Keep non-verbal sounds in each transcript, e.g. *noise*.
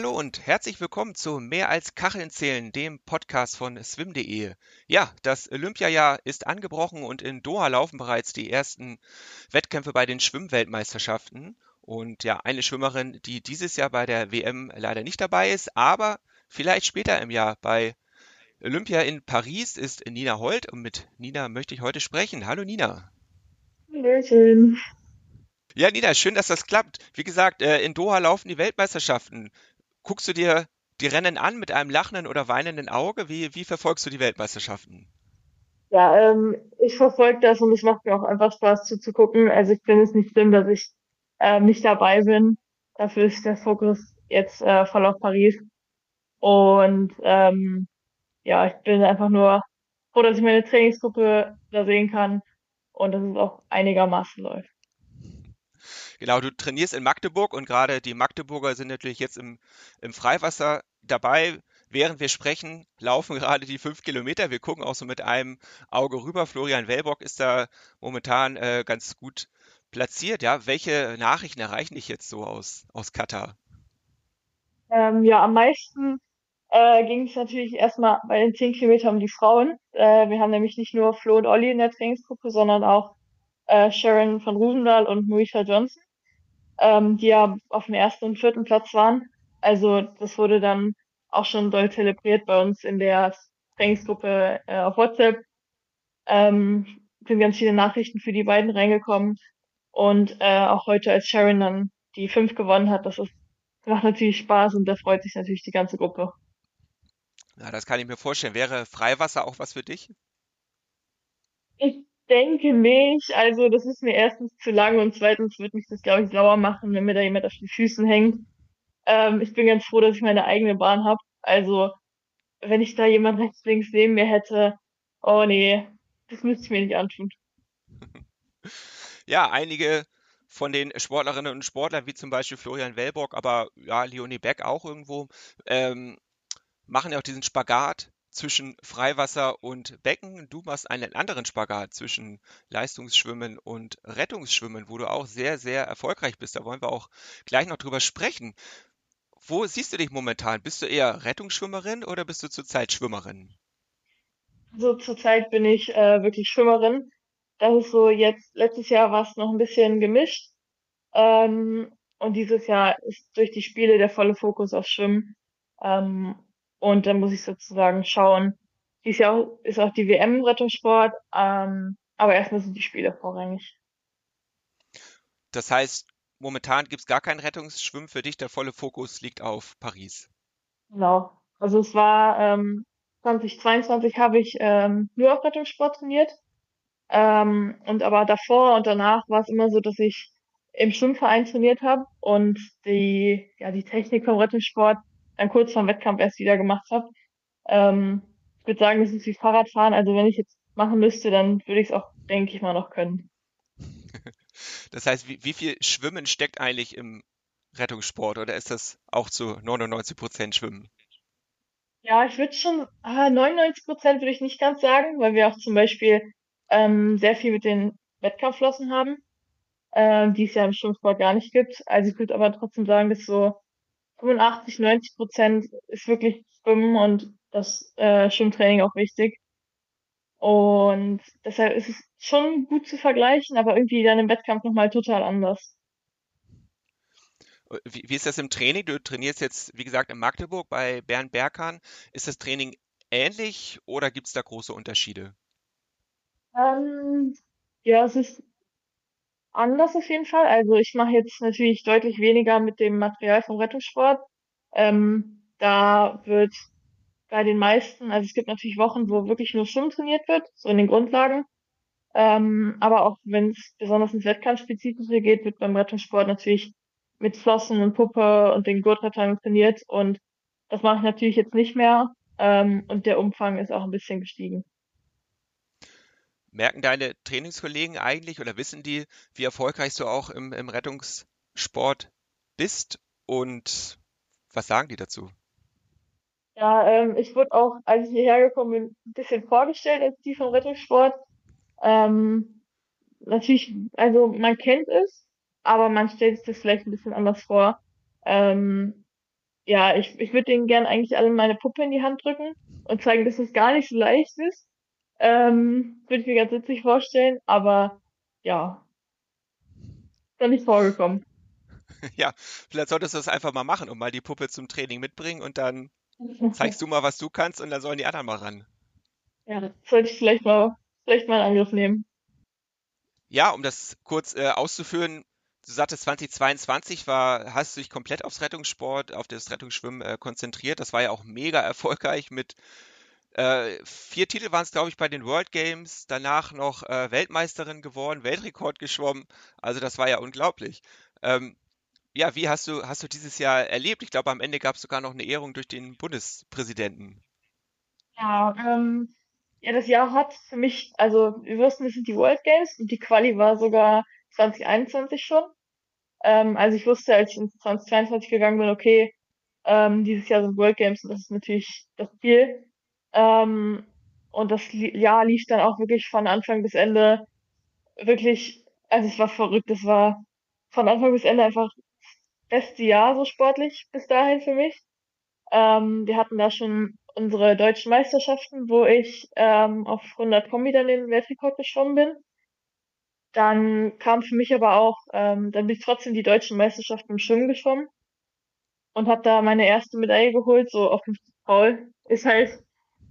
Hallo und herzlich willkommen zu Mehr als Kacheln zählen, dem Podcast von swim.de. Ja, das Olympiajahr ist angebrochen und in Doha laufen bereits die ersten Wettkämpfe bei den Schwimmweltmeisterschaften. Und ja, eine Schwimmerin, die dieses Jahr bei der WM leider nicht dabei ist, aber vielleicht später im Jahr bei Olympia in Paris ist Nina Holt und mit Nina möchte ich heute sprechen. Hallo Nina. Hallöchen. Ja, Nina, schön, dass das klappt. Wie gesagt, äh, in Doha laufen die Weltmeisterschaften guckst du dir die Rennen an mit einem lachenden oder weinenden Auge? Wie, wie verfolgst du die Weltmeisterschaften? Ja, ähm, ich verfolge das und es macht mir auch einfach Spaß zuzugucken. Also ich finde es nicht schlimm, dass ich ähm, nicht dabei bin. Dafür ist der Fokus jetzt äh, voll auf Paris. Und ähm, ja, ich bin einfach nur froh, dass ich meine Trainingsgruppe da sehen kann und dass es auch einigermaßen läuft. Genau, du trainierst in Magdeburg und gerade die Magdeburger sind natürlich jetzt im, im Freiwasser dabei. Während wir sprechen, laufen *laughs* gerade die fünf Kilometer. Wir gucken auch so mit einem Auge rüber. Florian Wellbock ist da momentan äh, ganz gut platziert. Ja, welche Nachrichten erreichen dich jetzt so aus, aus Katar? Ähm, ja, am meisten äh, ging es natürlich erstmal bei den zehn Kilometern um die Frauen. Äh, wir haben nämlich nicht nur Flo und Olli in der Trainingsgruppe, sondern auch äh, Sharon von Rusendahl und Moisha Johnson ähm, die ja auf dem ersten und vierten Platz waren. Also das wurde dann auch schon doll zelebriert bei uns in der Trainingsgruppe äh, auf WhatsApp. Ähm, sind ganz viele Nachrichten für die beiden reingekommen. Und äh, auch heute, als Sharon dann die fünf gewonnen hat, das ist, macht natürlich Spaß und da freut sich natürlich die ganze Gruppe. Ja, das kann ich mir vorstellen. Wäre Freiwasser auch was für dich? Ich denke nicht. Also das ist mir erstens zu lang und zweitens wird mich das, glaube ich, sauer machen, wenn mir da jemand auf den Füßen hängt. Ähm, ich bin ganz froh, dass ich meine eigene Bahn habe. Also wenn ich da jemand rechts, links neben mir hätte, oh nee, das müsste ich mir nicht antun. Ja, einige von den Sportlerinnen und Sportlern, wie zum Beispiel Florian Wellbock, aber ja, Leonie Beck auch irgendwo, ähm, machen ja auch diesen Spagat zwischen Freiwasser und Becken. Du machst einen anderen Spagat zwischen Leistungsschwimmen und Rettungsschwimmen, wo du auch sehr, sehr erfolgreich bist. Da wollen wir auch gleich noch drüber sprechen. Wo siehst du dich momentan? Bist du eher Rettungsschwimmerin oder bist du zurzeit Schwimmerin? So zurzeit bin ich äh, wirklich Schwimmerin. Das ist so jetzt, letztes Jahr war es noch ein bisschen gemischt. Ähm, und dieses Jahr ist durch die Spiele der volle Fokus auf Schwimmen. Ähm, und dann muss ich sozusagen schauen. Dies Jahr ist auch die WM im Rettungssport, ähm, aber erstmal sind die Spiele vorrangig. Das heißt, momentan gibt es gar keinen Rettungsschwimmen für dich, der volle Fokus liegt auf Paris. Genau. Also es war ähm, 2022 habe ich ähm, nur auf Rettungssport trainiert. Ähm, und aber davor und danach war es immer so, dass ich im Schwimmverein trainiert habe und die, ja, die Technik vom Rettungssport dann kurz vorm Wettkampf erst wieder gemacht habe. Ähm, ich würde sagen, das ist wie Fahrradfahren. Also wenn ich jetzt machen müsste, dann würde ich es auch, denke ich mal, noch können. *laughs* Das heißt, wie, wie viel Schwimmen steckt eigentlich im Rettungssport oder ist das auch zu 99 Prozent Schwimmen? Ja, ich würde schon, ah, 99 Prozent würde ich nicht ganz sagen, weil wir auch zum Beispiel ähm, sehr viel mit den Wettkampfflossen haben, ähm, die es ja im Schwimmsport gar nicht gibt. Also ich würde aber trotzdem sagen, dass so 85, 90 Prozent ist wirklich Schwimmen und das äh, Schwimmtraining auch wichtig. Und deshalb ist es schon gut zu vergleichen, aber irgendwie dann im Wettkampf nochmal total anders. Wie, wie ist das im Training? Du trainierst jetzt, wie gesagt, in Magdeburg bei Bernd Berghahn. Ist das Training ähnlich oder gibt es da große Unterschiede? Ähm, ja, es ist anders auf jeden Fall. Also ich mache jetzt natürlich deutlich weniger mit dem Material vom Rettungssport. Ähm, da wird bei den meisten, also es gibt natürlich Wochen, wo wirklich nur Schwimmen trainiert wird, so in den Grundlagen. Ähm, aber auch wenn es besonders ins Wettkampfspezifische geht, wird beim Rettungssport natürlich mit Flossen und Puppe und den Gurtrettern trainiert und das mache ich natürlich jetzt nicht mehr. Ähm, und der Umfang ist auch ein bisschen gestiegen. Merken deine Trainingskollegen eigentlich oder wissen die, wie erfolgreich du auch im, im Rettungssport bist? Und was sagen die dazu? Ja, ähm, ich wurde auch, als ich hierher gekommen bin, ein bisschen vorgestellt als die vom Rettungssport. Ähm, natürlich, also man kennt es, aber man stellt sich das vielleicht ein bisschen anders vor. Ähm, ja, ich, ich würde denen gern eigentlich alle meine Puppe in die Hand drücken und zeigen, dass es gar nicht so leicht ist. Ähm, würde ich mir ganz witzig vorstellen, aber ja, ist noch nicht vorgekommen. *laughs* Ja, vielleicht solltest du das einfach mal machen und mal die Puppe zum Training mitbringen und dann *laughs* zeigst du mal, was du kannst und dann sollen die anderen mal ran. Ja, das sollte ich vielleicht mal, vielleicht mal in Angriff nehmen. Ja, um das kurz äh, auszuführen, du sagtest 2022 war, hast du dich komplett aufs Rettungssport, auf das Rettungsschwimmen äh, konzentriert. Das war ja auch mega erfolgreich mit äh, vier Titel waren es, glaube ich, bei den World Games, danach noch äh, Weltmeisterin geworden, Weltrekord geschwommen. Also das war ja unglaublich. Ähm, ja, wie hast du, hast du dieses Jahr erlebt? Ich glaube, am Ende gab es sogar noch eine Ehrung durch den Bundespräsidenten. Ja, ähm, ja, das Jahr hat für mich, also wir wussten, es sind die World Games und die Quali war sogar 2021 schon. Ähm, also ich wusste, als ich ins 2022 gegangen bin, okay, ähm, dieses Jahr sind World Games und das ist natürlich das Ziel. Ähm, und das Jahr lief dann auch wirklich von Anfang bis Ende wirklich, also es war verrückt, es war von Anfang bis Ende einfach das beste Jahr so sportlich bis dahin für mich. Ähm, wir hatten da schon unsere deutschen Meisterschaften, wo ich ähm, auf 100 Kombi dann den Weltrekord geschwommen bin. Dann kam für mich aber auch, ähm, dann bin ich trotzdem die deutschen Meisterschaften im Schwimmen geschwommen und habe da meine erste Medaille geholt, so auf dem Foul. Ist halt,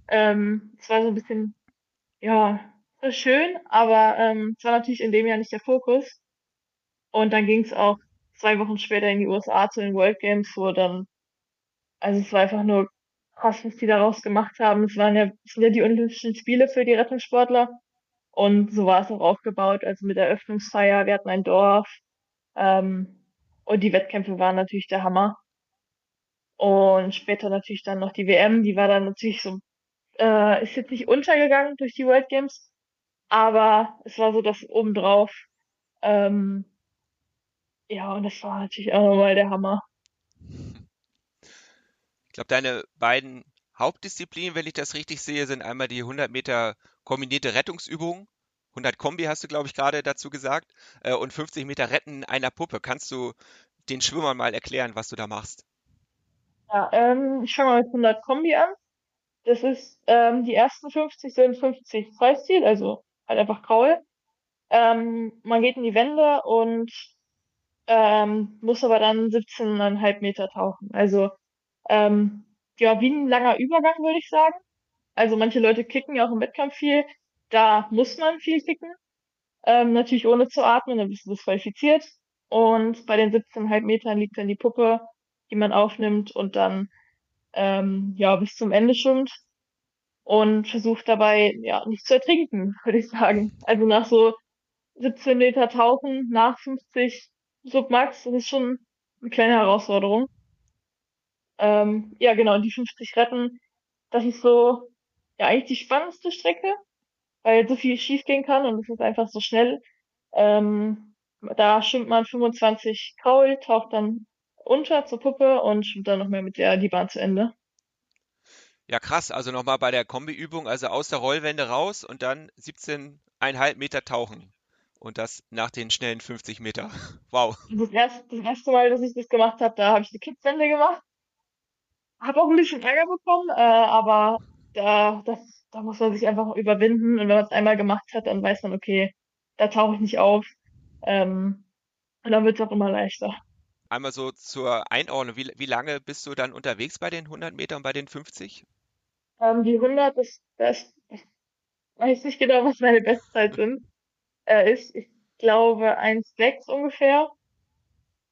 ähm, es war so ein bisschen, ja, schön, aber ähm, es war natürlich in dem Jahr nicht der Fokus. Und dann ging es auch zwei Wochen später in die USA zu den World Games, wo dann Also es war einfach nur krass, was die daraus gemacht haben. Es waren ja, es sind ja die Olympischen Spiele für die Rettungssportler. Und so war es auch aufgebaut. Also mit Eröffnungsfeier, wir hatten ein Dorf. Ähm, und die Wettkämpfe waren natürlich der Hammer. Und später natürlich dann noch die WM, die war dann natürlich so, äh, ist jetzt nicht untergegangen durch die World Games, aber es war so das obendrauf. Ähm, ja, und das war natürlich auch nochmal der Hammer. Ich glaube, deine beiden Hauptdisziplinen, wenn ich das richtig sehe, sind einmal die 100 Meter kombinierte Rettungsübung. 100 Kombi hast du, glaube ich, gerade dazu gesagt. Äh, und 50 Meter Retten einer Puppe. Kannst du den Schwimmern mal erklären, was du da machst? Ja, ähm, ich fange mal mit 100 Kombi an. Das ist, ähm, die ersten 50 sind 50 Freistil, also halt einfach Kraul. Ähm, man geht in die Wände und ähm, muss aber dann 17,5 Meter tauchen. Also ähm, ja, wie ein langer Übergang, würde ich sagen. Also manche Leute kicken ja auch im Wettkampf viel. Da muss man viel kicken. Ähm, natürlich ohne zu atmen, dann bist du disqualifiziert. Und bei den 17,5 Metern liegt dann die Puppe, die man aufnimmt und dann ähm, ja bis zum Ende schwimmt. und versucht dabei, ja, nicht zu ertrinken, *laughs* würde ich sagen. Also nach so 17 Meter Tauchen, nach 50 Submax, das ist schon eine kleine Herausforderung. Ähm, ja, genau, die 50 Retten, das ist so, ja, eigentlich die spannendste Strecke, weil so viel schief gehen kann und es ist einfach so schnell. Ähm, da schwimmt man 25 Kraul, taucht dann unter zur Puppe und schwimmt dann noch mehr mit der die Bahn zu Ende. Ja, krass. Also nochmal bei der Kombiübung, also aus der Rollwende raus und dann 17,5 Meter tauchen. Und das nach den schnellen 50 Meter. *laughs* Wow. Das erste, das erste Mal, dass ich das gemacht habe, da habe ich eine Kitzwende gemacht Habe auch ein bisschen Ärger bekommen, äh, aber da, das, da muss man sich einfach überwinden. Und wenn man es einmal gemacht hat, dann weiß man, okay, da tauche ich nicht auf. Ähm, und dann wird es auch immer leichter. Einmal so zur Einordnung, wie, wie lange bist du dann unterwegs bei den 100 Metern und bei den 50? Ähm, die 100 ist, das, ich weiß nicht genau, was meine Bestzeit sind, äh, ist. Ich glaube 1,6 ungefähr.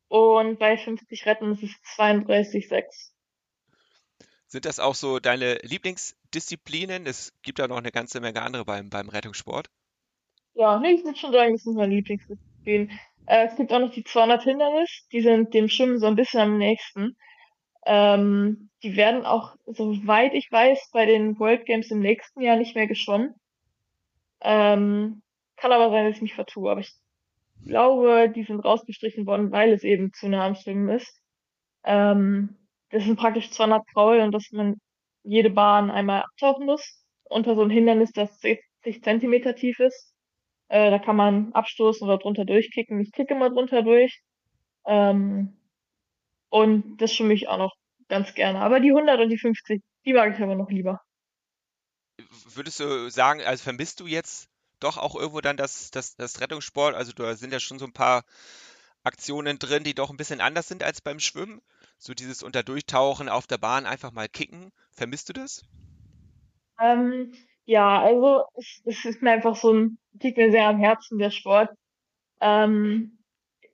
Und bei 50 Retten ist es 32,6. Sind das auch so deine Lieblingsdisziplinen? Es gibt ja noch eine ganze Menge andere beim, beim Rettungssport. Ja, nee, ich würde schon sagen, das sind meine Lieblingsdisziplinen. Äh, es gibt auch noch die 200 Hindernis, die sind dem Schwimmen so ein bisschen am nächsten. Ähm, die werden auch, soweit ich weiß, bei den World Games im nächsten Jahr nicht mehr geschwommen. Ähm, kann aber sein, dass ich mich vertue, aber ich glaube, die sind rausgestrichen worden, weil es eben zu nah am Schwimmen ist. Ähm, das sind praktisch 200 Kraul und dass man jede Bahn einmal abtauchen muss. Unter so ein Hindernis, das 60 Zentimeter tief ist. Äh, da kann man abstoßen oder drunter durchkicken. Ich kicke immer drunter durch. Ähm, und das für mich auch noch ganz gerne. Aber die 100 und die 50, die mag ich aber noch lieber. Würdest du sagen, also vermisst du jetzt doch auch irgendwo dann das, das, das Rettungssport? Also da sind ja schon so ein paar Aktionen drin, die doch ein bisschen anders sind als beim Schwimmen. So dieses Unterdurchtauchen auf der Bahn einfach mal kicken. Vermisst du das? Ähm, ja, also es, es ist mir einfach so ein, liegt mir sehr am Herzen, der Sport. Ähm,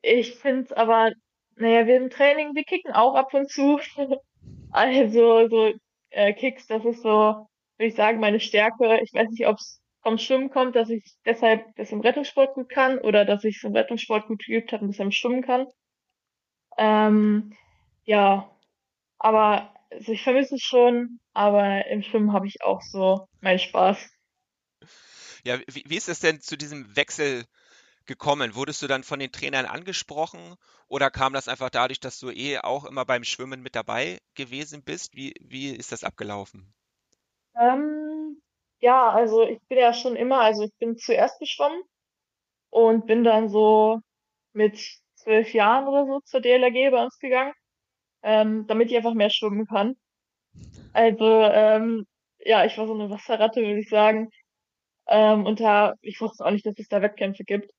ich finde es aber, naja, wir im Training, wir kicken auch ab und zu. *laughs* Also so äh, Kicks, das ist so, würde ich sagen, meine Stärke. Ich weiß nicht, ob es vom Schwimmen kommt, dass ich deshalb das im Rettungssport gut kann oder dass ich es im Rettungssport gut geübt habe und im Schwimmen kann. Ähm, ja, aber also ich vermisse es schon, aber im Schwimmen habe ich auch so meinen Spaß. Ja, wie, wie ist es denn zu diesem Wechsel gekommen? Wurdest du dann von den Trainern angesprochen oder kam das einfach dadurch, dass du eh auch immer beim Schwimmen mit dabei gewesen bist? Wie, wie ist das abgelaufen? Ähm, ja, also ich bin ja schon immer, also ich bin zuerst geschwommen und bin dann so mit zwölf Jahren oder so zur DLRG bei uns gegangen, ähm, damit ich einfach mehr schwimmen kann. Also, ähm, ja, ich war so eine Wasserratte, würde ich sagen. Ähm, und da, ich wusste auch nicht, dass es da Wettkämpfe gibt.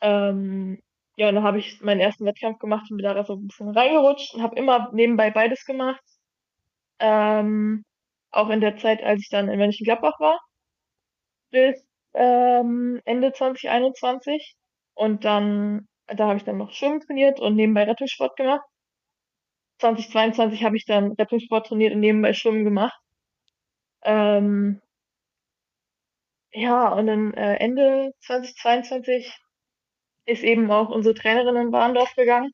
Ähm, ja, und dann habe ich meinen ersten Wettkampf gemacht und bin da so ein bisschen reingerutscht und habe immer nebenbei beides gemacht. Ähm, auch in der Zeit, als ich dann in Mönchengladbach war, bis ähm, Ende 2021. Und dann, da habe ich dann noch Schwimmen trainiert und nebenbei Rettungssport gemacht. 2022 habe ich dann Rettungssport trainiert und nebenbei Schwimmen gemacht. Ähm, ja, und dann äh, Ende 2022 ist eben auch unsere Trainerin in Warndorf gegangen,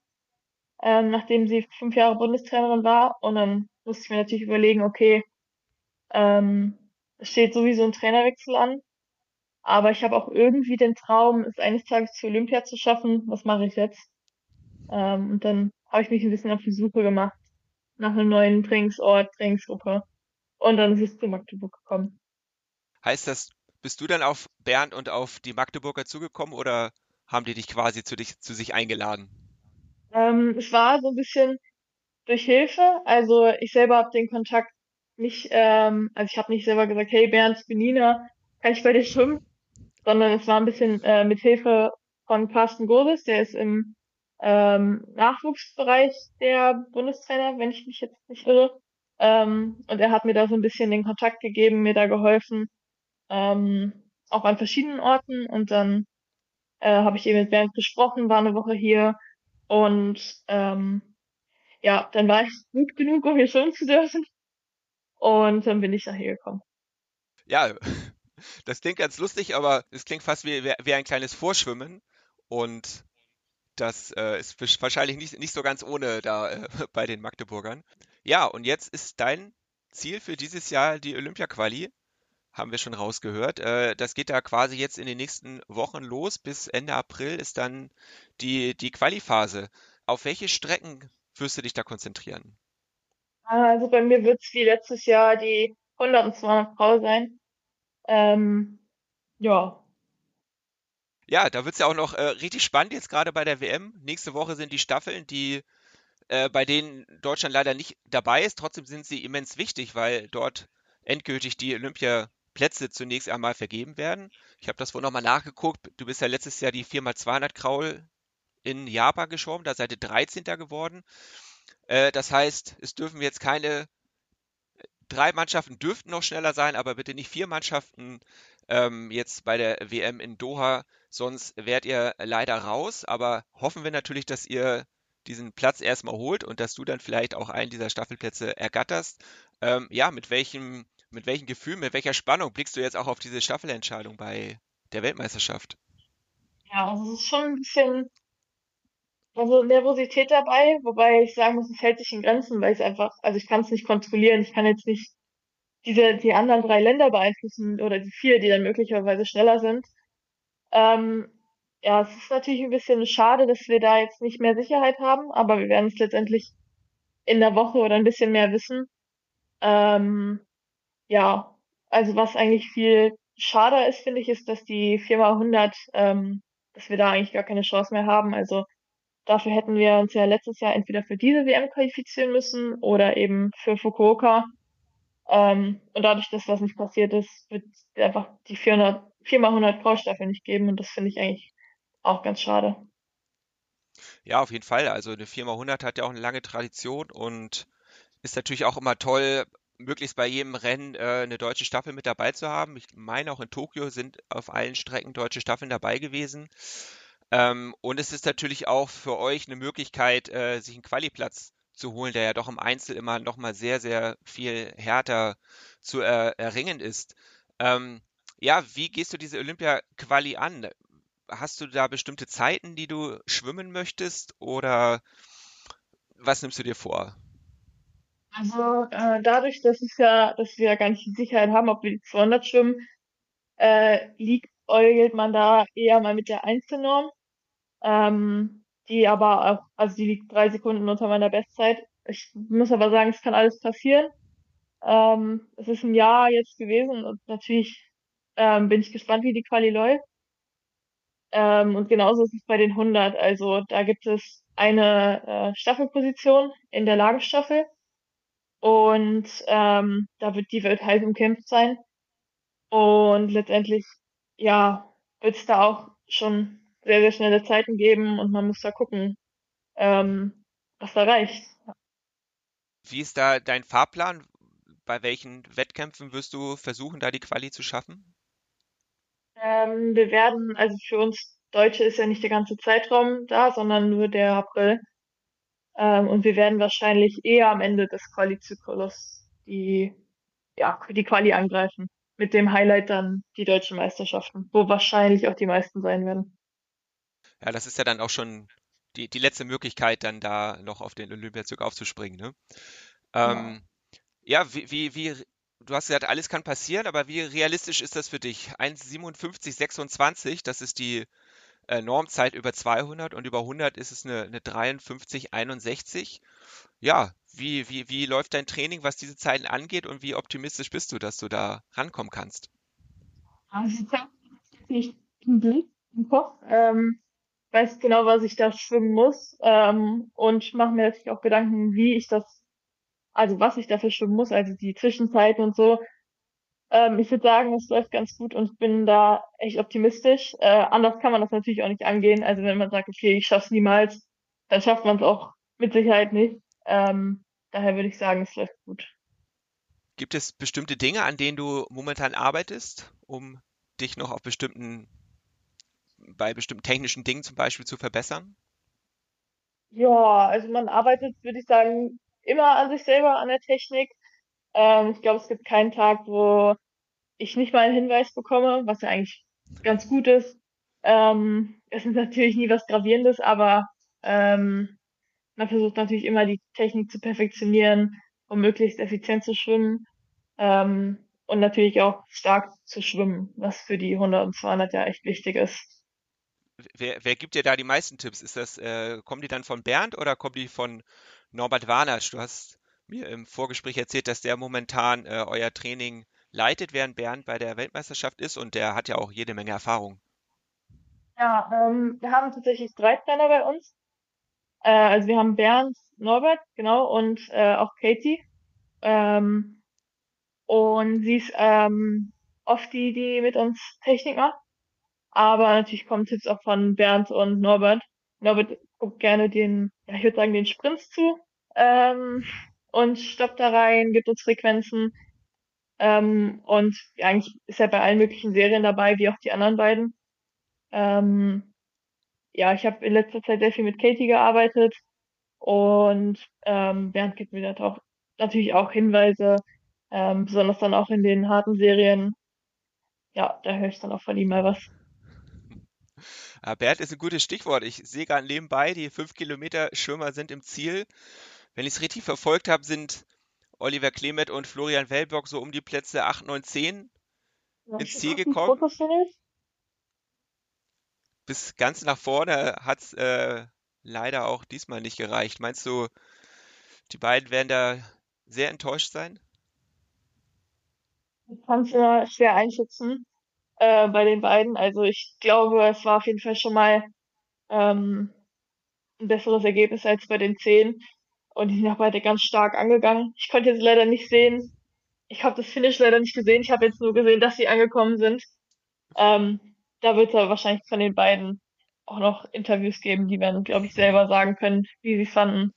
ähm, nachdem sie fünf Jahre Bundestrainerin war. Und dann musste ich mir natürlich überlegen, okay, ähm, es steht sowieso ein Trainerwechsel an, aber ich habe auch irgendwie den Traum, es eines Tages zu Olympia zu schaffen. Was mache ich jetzt? Ähm, und dann habe ich mich ein bisschen auf die Suche gemacht nach einem neuen Trainingsort, Trainingsgruppe. Und dann ist es zu Magdeburg gekommen. Heißt das, bist du dann auf Bernd und auf die Magdeburger zugekommen oder haben die dich quasi zu, dich, zu sich eingeladen? Ähm, es war so ein bisschen durch Hilfe. Also ich selber habe den Kontakt nicht, ähm, also ich habe nicht selber gesagt, hey Bernd, ich bin Nina, kann ich bei dir schwimmen? Sondern es war ein bisschen äh, mit Hilfe von Carsten Gobis, der ist im ähm, Nachwuchsbereich der Bundestrainer, wenn ich mich jetzt nicht irre. Ähm, und er hat mir da so ein bisschen den Kontakt gegeben, mir da geholfen, ähm, auch an verschiedenen Orten. Und dann äh, habe ich eben mit Bernd gesprochen, war eine Woche hier und ähm, ja, dann war ich gut genug, um hier schwimmen zu dürfen. Und dann bin ich nachher gekommen. Ja, *laughs* das klingt ganz lustig, aber es klingt fast wie, wie ein kleines Vorschwimmen. Und das äh, ist wahrscheinlich nicht, nicht so ganz ohne da äh, *laughs* bei den Magdeburgern. Ja, und jetzt ist dein Ziel für dieses Jahr die Olympia-Quali. Haben wir schon rausgehört. Äh, das geht da quasi jetzt in den nächsten Wochen los. Bis Ende April ist dann die, die Quali-Phase. Auf welche Strecken wirst du dich da konzentrieren? Also bei mir wird's wie letztes Jahr die 100 und 200 Frau sein. Ähm, ja, Ja, da wird's ja auch noch äh, richtig spannend jetzt gerade bei der WM. Nächste Woche sind die Staffeln, die äh, bei denen Deutschland leider nicht dabei ist. Trotzdem sind sie immens wichtig, weil dort endgültig die Olympiaplätze zunächst einmal vergeben werden. Ich habe das wohl nochmal nachgeguckt. Du bist ja letztes Jahr die 4x200 Kraul in Japan geschwommen, da seid ihr 13. geworden. Äh, das heißt, es dürfen jetzt keine drei Mannschaften dürften noch schneller sein, aber bitte nicht vier Mannschaften ähm, jetzt bei der WM in Doha, sonst wärt ihr leider raus. Aber hoffen wir natürlich, dass ihr diesen Platz erstmal holt und dass du dann vielleicht auch einen dieser Staffelplätze ergatterst. Ähm, ja, mit welchem, mit welchem Gefühl, mit welcher Spannung blickst du jetzt auch auf diese Staffelentscheidung bei der Weltmeisterschaft? ja, also es ist schon ein bisschen also Nervosität dabei, wobei ich sagen muss, es hält sich in Grenzen, weil ich einfach, also ich kann es nicht kontrollieren. Ich kann jetzt nicht diese, die anderen drei Länder beeinflussen oder die vier, die dann möglicherweise schneller sind. Ähm, ja, es ist natürlich ein bisschen schade, dass wir da jetzt nicht mehr Sicherheit haben, aber wir werden es letztendlich in der Woche oder ein bisschen mehr wissen. Ähm, ja, also was eigentlich viel schade ist, finde ich, ist, dass die 4x100, ähm, dass wir da eigentlich gar keine Chance mehr haben. Also dafür hätten wir uns ja letztes Jahr entweder für diese WM qualifizieren müssen oder eben für Fukuoka. Ähm, und dadurch, dass das nicht passiert ist, wird einfach die 400, 4x100 Frau-Staffel nicht geben und das finde ich eigentlich auch ganz schade. Ja, auf jeden Fall. Also eine 4x100 hat ja auch eine lange Tradition und ist natürlich auch immer toll, möglichst bei jedem Rennen äh, eine deutsche Staffel mit dabei zu haben. Ich meine, auch in Tokio sind auf allen Strecken deutsche Staffeln dabei gewesen. Ähm, und es ist natürlich auch für euch eine Möglichkeit, äh, sich einen Qualiplatz zu holen, der ja doch im Einzel immer noch mal sehr, sehr viel härter zu äh, erringen ist. Ähm, ja, wie gehst du diese Olympia-Quali an? Hast du da bestimmte Zeiten, die du schwimmen möchtest oder was nimmst du dir vor? Also äh, dadurch, dass es ja, dass wir ja gar nicht die Sicherheit haben, ob wir die 200 schwimmen, äh, liebäugelt man da eher mal mit der Einzelnorm, ähm, die aber auch, also die liegt drei Sekunden unter meiner Bestzeit. Ich muss aber sagen, es kann alles passieren. Ähm, es ist ein Jahr jetzt gewesen und natürlich ähm, bin ich gespannt, wie die Quali läuft. Ähm, und genauso ist es bei den 100. Also da gibt es eine äh, Staffelposition in der Lagenstaffel und ähm, da wird die wird heiß umkämpft sein. Und letztendlich, ja, wird es da auch schon sehr, sehr schnelle Zeiten geben und man muss da gucken, ähm, was da reicht. Wie ist da dein Fahrplan? Bei welchen Wettkämpfen wirst du versuchen, da die Quali zu schaffen? Ähm, wir werden, also für uns Deutsche ist ja nicht der ganze Zeitraum da, sondern nur der April. Ähm, und wir werden wahrscheinlich eher am Ende des Quali-Zyklus die, ja, die Quali angreifen. Mit dem Highlight dann die deutschen Meisterschaften, wo wahrscheinlich auch die meisten sein werden. Ja, das ist ja dann auch schon die, die letzte Möglichkeit, dann da noch auf den Olympiazug aufzuspringen, ne? Genau. Ähm, ja, wie, wie, wie, du hast gesagt, alles kann passieren, aber wie realistisch ist das für dich? 1,57,26, das ist die äh, Normzeit über 200 und über 100 ist es eine, eine 53,61. Ja, wie, wie, wie läuft dein Training, was diese Zeiten angeht und wie optimistisch bist du, dass du da rankommen kannst? Also ich habe Blick im Kopf, ähm, weiß genau, was ich da schwimmen muss ähm, und mache mir natürlich auch Gedanken, wie ich das, also was ich dafür schwimmen muss, also die Zwischenzeiten und so. Ähm, ich würde sagen, es läuft ganz gut und ich bin da echt optimistisch. Äh, anders kann man das natürlich auch nicht angehen. Also wenn man sagt, okay, ich schaff's niemals, dann schafft man es auch mit Sicherheit nicht. Ähm, daher würde ich sagen, es läuft gut. Gibt es bestimmte Dinge, an denen du momentan arbeitest, um dich noch auf bestimmten, bei bestimmten technischen Dingen zum Beispiel zu verbessern? Ja, also man arbeitet, würde ich sagen, immer an sich selber, an der Technik. Ähm, ich glaube, es gibt keinen Tag, wo ich nicht mal einen Hinweis bekomme, was ja eigentlich ganz gut ist. Ähm, es ist natürlich nie was Gravierendes, aber ähm, man versucht natürlich immer die Technik zu perfektionieren, um möglichst effizient zu schwimmen ähm, und natürlich auch stark zu schwimmen, was für die 100 und 200 ja echt wichtig ist. Wer, wer gibt dir da die meisten Tipps? Ist das, äh, kommen die dann von Bernd oder kommen die von Norbert Warnasch? Du hast mir im Vorgespräch erzählt, dass der momentan äh, euer Training leitet, während Bernd bei der Weltmeisterschaft ist und der hat ja auch jede Menge Erfahrung. Ja, ähm, wir haben tatsächlich drei Trainer bei uns. Äh, also wir haben Bernd, Norbert, genau, und äh, auch Katie. Ähm, und sie ist ähm, oft die, die mit uns Technik macht. Aber natürlich kommen Tipps auch von Bernd und Norbert. Norbert guckt gerne den, ja, ich würde sagen, den Sprints zu. Ähm, und stoppt da rein, gibt uns Frequenzen. Ähm, und ja, eigentlich ist er bei allen möglichen Serien dabei, wie auch die anderen beiden. Ähm, ja, ich habe in letzter Zeit sehr viel mit Katie gearbeitet und ähm, Bernd gibt mir da auch, natürlich auch Hinweise, ähm, besonders dann auch in den harten Serien. Ja, da höre ich dann auch von ihm mal was. Ah, Bernd ist ein gutes Stichwort. Ich sehe gerade nebenbei, die 5 Kilometer Schwimmer sind im Ziel. Wenn ich es richtig verfolgt habe, sind Oliver Klemet und Florian Wellbrock so um die Plätze 8, 9, 10 Ja, ins Ziel gekommen. Bis ganz nach vorne hat es äh, leider auch diesmal nicht gereicht. Meinst du, die beiden werden da sehr enttäuscht sein? Ich kann es immer schwer einschätzen äh, bei den beiden. Also ich glaube, es war auf jeden Fall schon mal ähm, ein besseres Ergebnis als bei den Zehn. Und die sind auch beide ganz stark angegangen. Ich konnte jetzt leider nicht sehen. Ich habe das Finish leider nicht gesehen. Ich habe jetzt nur gesehen, dass sie angekommen sind. Ähm, da wird es aber wahrscheinlich von den beiden auch noch Interviews geben. Die werden, glaube ich, selber sagen können, wie sie fanden.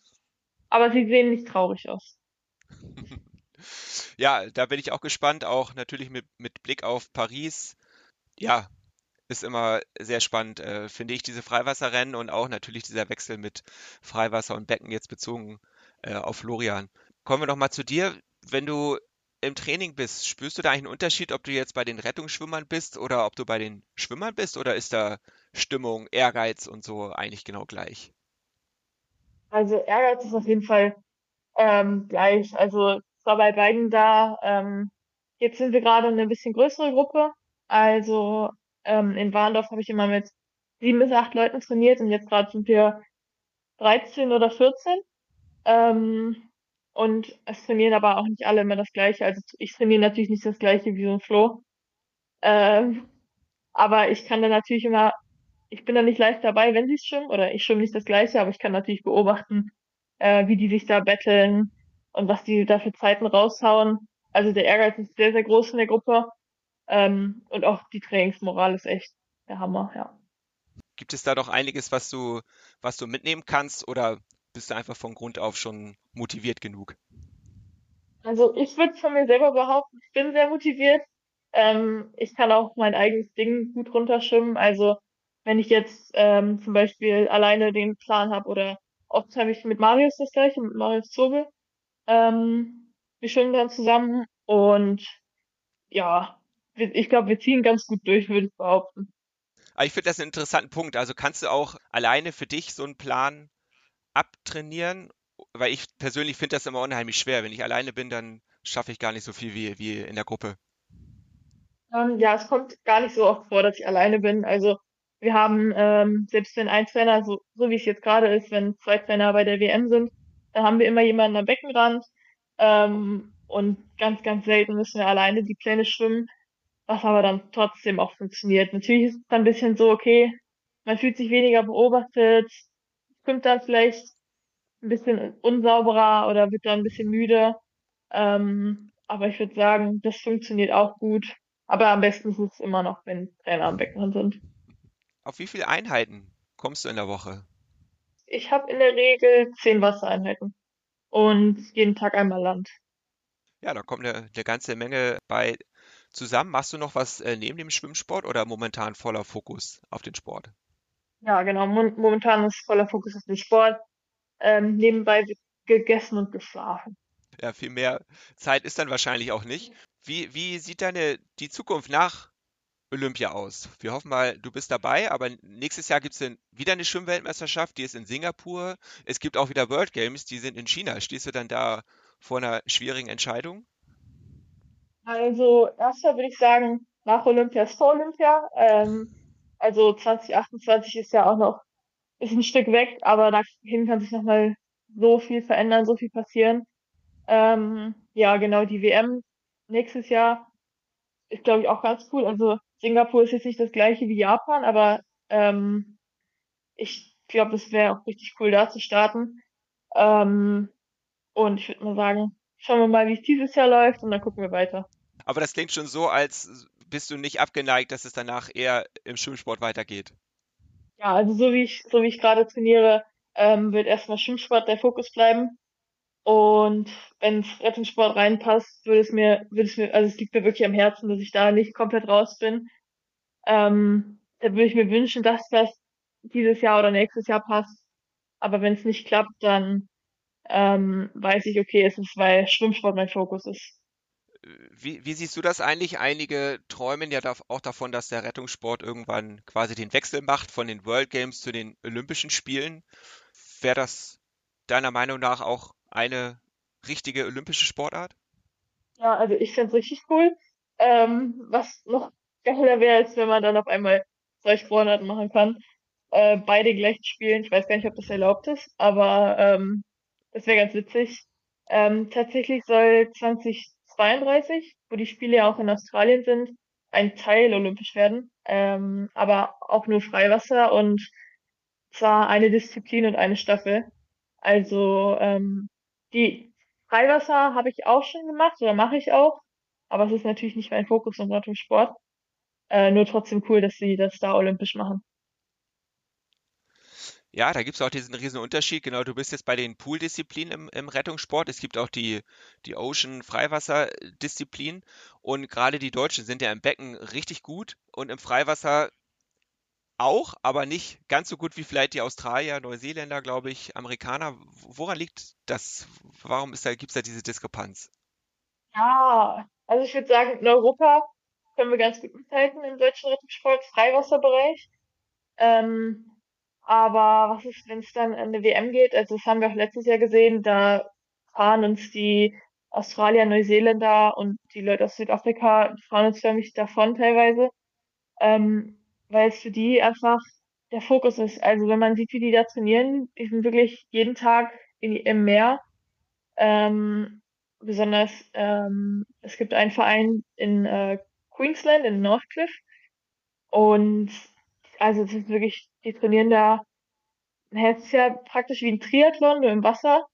Aber sie sehen nicht traurig aus. *laughs* Ja, da bin ich auch gespannt, auch natürlich mit, mit Blick auf Paris. Ja, ist immer sehr spannend, äh, finde ich, diese Freiwasserrennen und auch natürlich dieser Wechsel mit Freiwasser und Becken jetzt bezogen äh, auf Florian. Kommen wir noch mal zu dir. Wenn du im Training bist, spürst du da eigentlich einen Unterschied, ob du jetzt bei den Rettungsschwimmern bist oder ob du bei den Schwimmern bist oder ist da Stimmung, Ehrgeiz und so eigentlich genau gleich? Also Ehrgeiz ist auf jeden Fall ähm, gleich. Also es war bei beiden da. Ähm, jetzt sind wir gerade eine bisschen größere Gruppe. Also ähm, in Warndorf habe ich immer mit sieben bis acht Leuten trainiert und jetzt gerade sind wir 13 oder 14. Ähm, und es trainieren aber auch nicht alle immer das Gleiche. Also ich trainiere natürlich nicht das Gleiche wie so ein Flo. Ähm, aber ich kann dann natürlich immer, ich bin da nicht live dabei, wenn sie schwimmen, oder ich schwimme nicht das Gleiche, aber ich kann natürlich beobachten, äh, wie die sich da betteln und was die da für Zeiten raushauen. Also der Ehrgeiz ist sehr, sehr groß in der Gruppe. Ähm, und auch die Trainingsmoral ist echt der Hammer, ja. Gibt es da doch einiges, was du, was du mitnehmen kannst oder bist du einfach von Grund auf schon motiviert genug? Also ich würde von mir selber behaupten, ich bin sehr motiviert. Ähm, ich kann auch mein eigenes Ding gut runterschwimmen. Also wenn ich jetzt ähm, zum Beispiel alleine den Plan habe oder oft habe ich mit Marius das gleiche, mit Marius Zobel. Ähm, wir schwimmen dann zusammen und ja, ich glaube, wir ziehen ganz gut durch, würde ich behaupten. Aber ich finde das einen interessanten Punkt. Also kannst du auch alleine für dich so einen Plan abtrainieren? Weil ich persönlich finde das immer unheimlich schwer. Wenn ich alleine bin, dann schaffe ich gar nicht so viel wie, wie in der Gruppe. Ähm, ja, es kommt gar nicht so oft vor, dass ich alleine bin. Also wir haben, ähm, selbst wenn ein Trainer, so, so wie es jetzt gerade ist, wenn zwei Trainer bei der WM sind, dann haben wir immer jemanden am Beckenrand. Ähm, und ganz, ganz selten müssen wir alleine die Pläne schwimmen was aber dann trotzdem auch funktioniert. Natürlich ist es dann ein bisschen so, okay, man fühlt sich weniger beobachtet, kommt dann vielleicht ein bisschen unsauberer oder wird dann ein bisschen müde. Ähm, aber ich würde sagen, das funktioniert auch gut. Aber am besten ist es immer noch, wenn Trainer am Becken sind. Auf wie viele Einheiten kommst du in der Woche? Ich habe in der Regel zehn Wassereinheiten und jeden Tag einmal Land. Ja, da kommt eine, eine ganze Menge bei zusammen. Machst du noch was äh, neben dem Schwimmsport oder momentan voller Fokus auf den Sport? Ja, genau. Momentan ist voller Fokus auf den Sport. Ähm, nebenbei gegessen und geschlafen. Ja, viel mehr Zeit ist dann wahrscheinlich auch nicht. Wie, wie sieht deine die Zukunft nach Olympia aus? Wir hoffen mal, du bist dabei, aber nächstes Jahr gibt es wieder eine Schwimmweltmeisterschaft, die ist in Singapur. Es gibt auch wieder World Games, die sind in China. Stehst du dann da vor einer schwierigen Entscheidung? Also erstmal würde ich sagen, nach Olympia ist vor Olympia. Ähm, also 2028 ist ja auch noch ist ein Stück weg, aber dahin kann sich nochmal so viel verändern, so viel passieren. Ähm, ja, genau, die WM nächstes Jahr ist, glaube ich, auch ganz cool. Also Singapur ist jetzt nicht das gleiche wie Japan, aber ähm, ich glaube, es wäre auch richtig cool, da zu starten. Ähm, und ich würde mal sagen, schauen wir mal, wie es dieses Jahr läuft und dann gucken wir weiter. Aber das klingt schon so, als bist du nicht abgeneigt, dass es danach eher im Schwimmsport weitergeht. Ja, also so wie ich, so wie ich gerade trainiere, ähm, wird erstmal Schwimmsport der Fokus bleiben. Und wenn Rettungssport reinpasst, würde es mir, würde es mir, also es liegt mir wirklich am Herzen, dass ich da nicht komplett raus bin. Ähm, da würde ich mir wünschen, dass das dieses Jahr oder nächstes Jahr passt. Aber wenn es nicht klappt, dann ähm, weiß ich, okay, es ist, weil Schwimmsport mein Fokus ist. Wie, wie, siehst du das eigentlich? Einige träumen ja auch davon, dass der Rettungssport irgendwann quasi den Wechsel macht von den World Games zu den Olympischen Spielen. Wäre das deiner Meinung nach auch eine richtige olympische Sportart? Ja, also ich fände es richtig cool. Ähm, was noch geiler wäre, als wenn man dann auf einmal zwei Sportarten machen kann. Äh, beide gleich spielen. Ich weiß gar nicht, ob das erlaubt ist, aber ähm, das wäre ganz witzig. Ähm, tatsächlich soll 20 32, wo die Spiele ja auch in Australien sind, ein Teil olympisch werden, ähm, aber auch nur Freiwasser und zwar eine Disziplin und eine Staffel. Also ähm, die Freiwasser habe ich auch schon gemacht oder mache ich auch, aber es ist natürlich nicht mein Fokus im Rettungssport. Äh, nur trotzdem cool, dass sie das da olympisch machen. Ja, da gibt es auch diesen riesen Unterschied. Genau, du bist jetzt bei den Pool-Disziplinen im, im Rettungssport. Es gibt auch die, die Ocean-Freiwasser-Disziplin. Und gerade die Deutschen sind ja im Becken richtig gut und im Freiwasser auch, aber nicht ganz so gut wie vielleicht die Australier, Neuseeländer, glaube ich, Amerikaner. Woran liegt das? Warum da, gibt es da diese Diskrepanz? Ja, also ich würde sagen, in Europa können wir ganz gut mithalten im deutschen Rettungssport, Freiwasserbereich. Ähm, aber was ist, wenn es dann an eine WM geht? Also das haben wir auch letztes Jahr gesehen, da fahren uns die Australier, Neuseeländer und die Leute aus Südafrika, fahren uns förmlich davon teilweise, ähm, weil es für die einfach der Fokus ist. Also wenn man sieht, wie die da trainieren, die sind wirklich jeden Tag in, im Meer. Ähm, besonders, ähm, es gibt einen Verein in äh, Queensland, in Northcliffe. Und also es ist wirklich, die trainieren da, es ist ja praktisch wie ein Triathlon, nur im Wasser,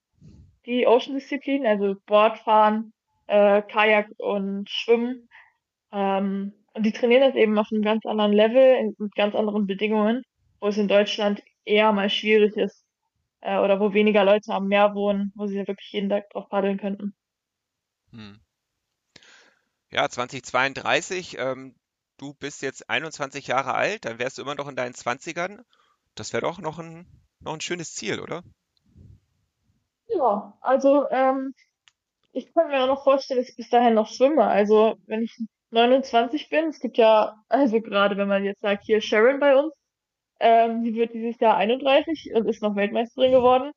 die Ocean-Disziplin, also Boardfahren, äh, Kajak und Schwimmen. Ähm, und die trainieren das eben auf einem ganz anderen Level, mit ganz anderen Bedingungen, wo es in Deutschland eher mal schwierig ist, äh, oder wo weniger Leute am Meer wohnen, wo sie wirklich jeden Tag drauf paddeln könnten. Hm. Ja, 2032, ähm, du bist jetzt 21 Jahre alt, dann wärst du immer noch in deinen Zwanzigern. Das wäre doch noch ein, noch ein schönes Ziel, oder? Ja, also ähm, ich kann mir auch noch vorstellen, dass ich bis dahin noch schwimme. Also wenn ich 29 bin, es gibt ja, also gerade wenn man jetzt sagt, hier Sharon bei uns, ähm, sie wird dieses Jahr 31 und ist noch Weltmeisterin geworden,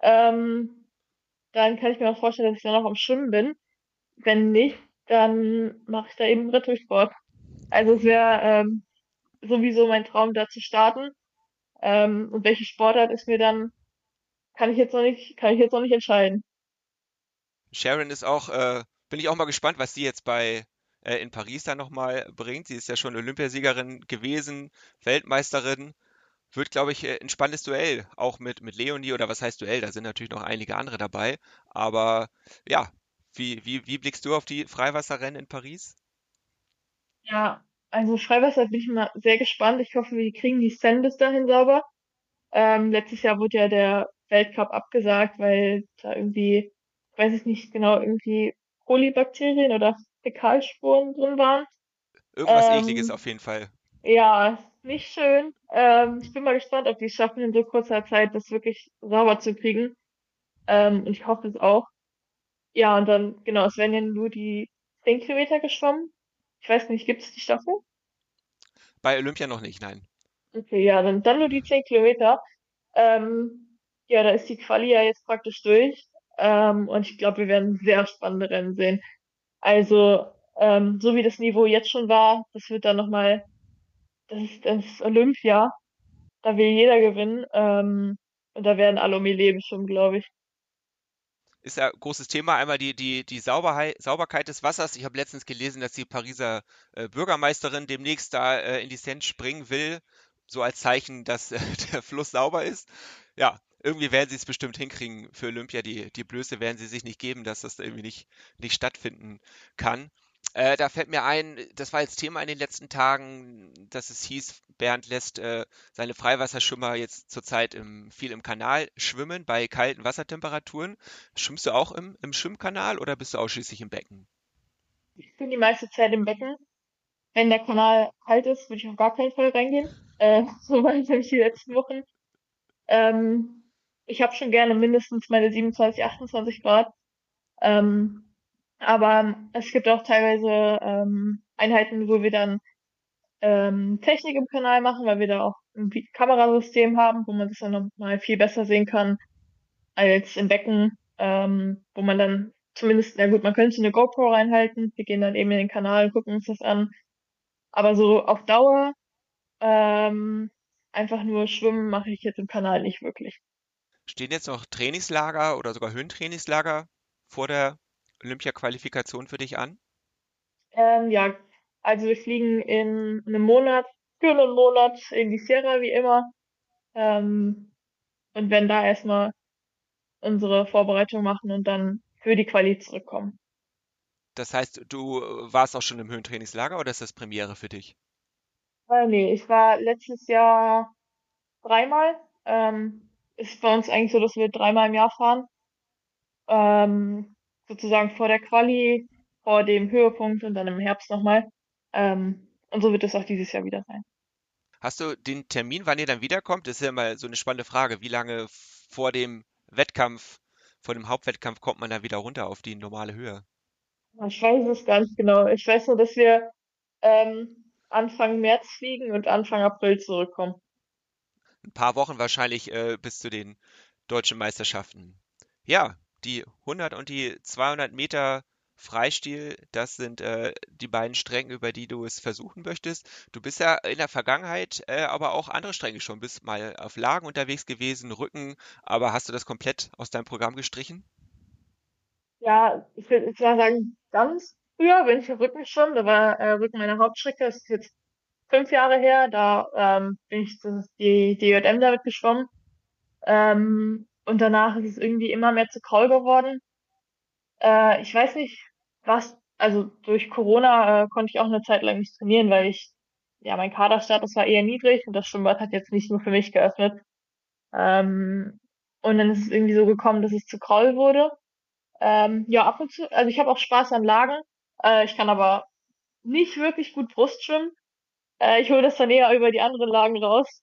ähm, dann kann ich mir auch vorstellen, dass ich dann noch am Schwimmen bin. Wenn nicht, dann mache ich da eben Rettungssport. Also es wäre ähm, sowieso mein Traum, da zu starten. Ähm, und welche Sportart ist mir dann, kann ich jetzt noch nicht, kann ich jetzt noch nicht entscheiden. Sharon ist auch, äh, bin ich auch mal gespannt, was sie jetzt bei äh, in Paris dann nochmal bringt. Sie ist ja schon Olympiasiegerin gewesen, Weltmeisterin. Wird, glaube ich, äh, ein spannendes Duell, auch mit, mit Leonie oder was heißt Duell? Da sind natürlich noch einige andere dabei. Aber ja, wie, wie, wie blickst du auf die Freiwasserrennen in Paris? Ja, also Freiwasser bin ich mal sehr gespannt. Ich hoffe, wir kriegen die Seine bis dahin sauber. Ähm, letztes Jahr wurde ja der Weltcup abgesagt, weil da irgendwie, weiß ich nicht genau, irgendwie Kolibakterien oder Fäkalspuren drin waren. Irgendwas Ekliges Ähm, auf jeden Fall. ja, ist nicht schön. Ähm, ich bin mal gespannt, ob die es schaffen, in so kurzer Zeit das wirklich sauber zu kriegen. Ähm, und ich hoffe es auch. Ja, und dann, genau, es werden ja nur die 10 Kilometer geschwommen. Ich weiß nicht, gibt es die Staffel? Bei Olympia noch nicht, nein. Okay, ja, dann, dann nur die 10 Kilometer. Ähm, ja, da ist die Quali ja jetzt praktisch durch. Ähm, und ich glaube, wir werden sehr spannende Rennen sehen. Also, ähm, so wie das Niveau jetzt schon war, das wird dann nochmal, das ist, das ist Olympia. Da will jeder gewinnen. Ähm, und da werden alle um ihr Leben schwimmen, glaube ich. Ist ja großes Thema. Einmal die, die, die Sauberheit, Sauberkeit des Wassers. Ich habe letztens gelesen, dass die Pariser äh, Bürgermeisterin demnächst da äh, in die Seine springen will, so als Zeichen, dass äh, *laughs* der Fluss sauber ist. Ja, irgendwie werden sie es bestimmt hinkriegen für Olympia. Die, die Blöße werden sie sich nicht geben, dass das irgendwie nicht, nicht stattfinden kann. Äh, da fällt mir ein, das war jetzt Thema in den letzten Tagen, dass es hieß, Bernd lässt äh, seine Freiwasserschwimmer jetzt zurzeit im, viel im Kanal schwimmen bei kalten Wassertemperaturen. Schwimmst du auch im, im Schwimmkanal oder bist du ausschließlich im Becken? Ich bin die meiste Zeit im Becken. Wenn der Kanal kalt ist, würde ich auf gar keinen Fall reingehen. *laughs* Äh, so war ich nämlich die letzten Wochen. Ähm, ich habe schon gerne mindestens meine 27, 28 Grad. Ähm, aber es gibt auch teilweise ähm, Einheiten, wo wir dann ähm, Technik im Kanal machen, weil wir da auch ein Kamerasystem haben, wo man das dann nochmal viel besser sehen kann als im Becken, ähm, wo man dann zumindest, na gut, man könnte eine GoPro reinhalten. Wir gehen dann eben in den Kanal und gucken uns das an. Aber so auf Dauer ähm, einfach nur schwimmen mache ich jetzt im Kanal nicht wirklich. Stehen jetzt noch Trainingslager oder sogar Höhentrainingslager vor der Olympia-Qualifikation für dich an? Ähm, ja, also wir fliegen in einem Monat, für einen Monat in die Sierra wie immer. Ähm, und werden da erstmal unsere Vorbereitung machen und dann für die Quali zurückkommen. Das heißt, du warst auch schon im Höhentrainingslager oder ist das Premiere für dich? Äh, nee, ich war letztes Jahr dreimal. Ähm, ist bei uns eigentlich so, dass wir dreimal im Jahr fahren. Ähm, sozusagen vor der Quali, vor dem Höhepunkt und dann im Herbst nochmal. Ähm, und so wird es auch dieses Jahr wieder sein. Hast du den Termin, wann ihr dann wiederkommt? Das ist ja mal so eine spannende Frage. Wie lange vor dem Wettkampf, vor dem Hauptwettkampf kommt man dann wieder runter auf die normale Höhe? Ich weiß es gar nicht genau. Ich weiß nur, dass wir ähm, Anfang März fliegen und Anfang April zurückkommen. Ein paar Wochen wahrscheinlich äh, bis zu den deutschen Meisterschaften. Ja, die 100 und die 200 Meter Freistil, das sind äh, die beiden Strecken, über die du es versuchen möchtest. Du bist ja in der Vergangenheit äh, aber auch andere Strecken schon, bist mal auf Lagen unterwegs gewesen, Rücken, aber hast du das komplett aus deinem Programm gestrichen? Ja, ich würde sagen, ganz früher bin ich auf Rücken geschwommen. Da war äh, Rücken meine Hauptstrecke. Das ist jetzt fünf Jahre her. Da ähm, bin ich die DJM damit geschwommen. Ähm, und danach ist es irgendwie immer mehr zu Kraul geworden. Äh, ich weiß nicht, was, also durch Corona äh, konnte ich auch eine Zeit lang nicht trainieren, weil ich, ja, mein Kaderstatus war eher niedrig und das Schwimmbad hat jetzt nicht nur für mich geöffnet. Ähm, und dann ist es irgendwie so gekommen, dass es zu Kraul wurde. Ähm, ja, ab und zu, also ich habe auch Spaß an Lagen. Äh, ich kann aber nicht wirklich gut Brust schwimmen. Äh, ich hole das dann eher über die anderen Lagen raus.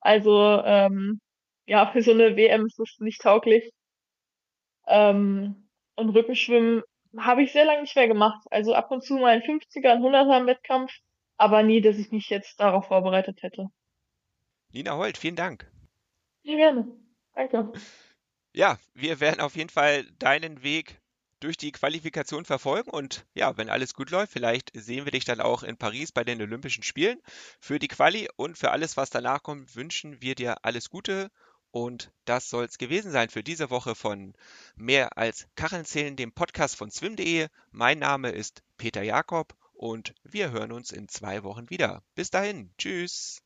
Also, ähm, ja, für so eine WM ist das nicht tauglich. Ähm, und Rückenschwimmen habe ich sehr lange nicht mehr gemacht. Also ab und zu mal ein 50er, ein 100er im Wettkampf, aber nie, dass ich mich jetzt darauf vorbereitet hätte. Nina Holt, vielen Dank. Ja, gerne. Danke. *laughs* Ja, wir werden auf jeden Fall deinen Weg durch die Qualifikation verfolgen und ja, wenn alles gut läuft, vielleicht sehen wir dich dann auch in Paris bei den Olympischen Spielen. Für die Quali und für alles, was danach kommt, wünschen wir dir alles Gute und das soll es gewesen sein für diese Woche von Mehr als Kacheln zählen, dem Podcast von swim.de. Mein Name ist Peter Jakob und wir hören uns in zwei Wochen wieder. Bis dahin, tschüss.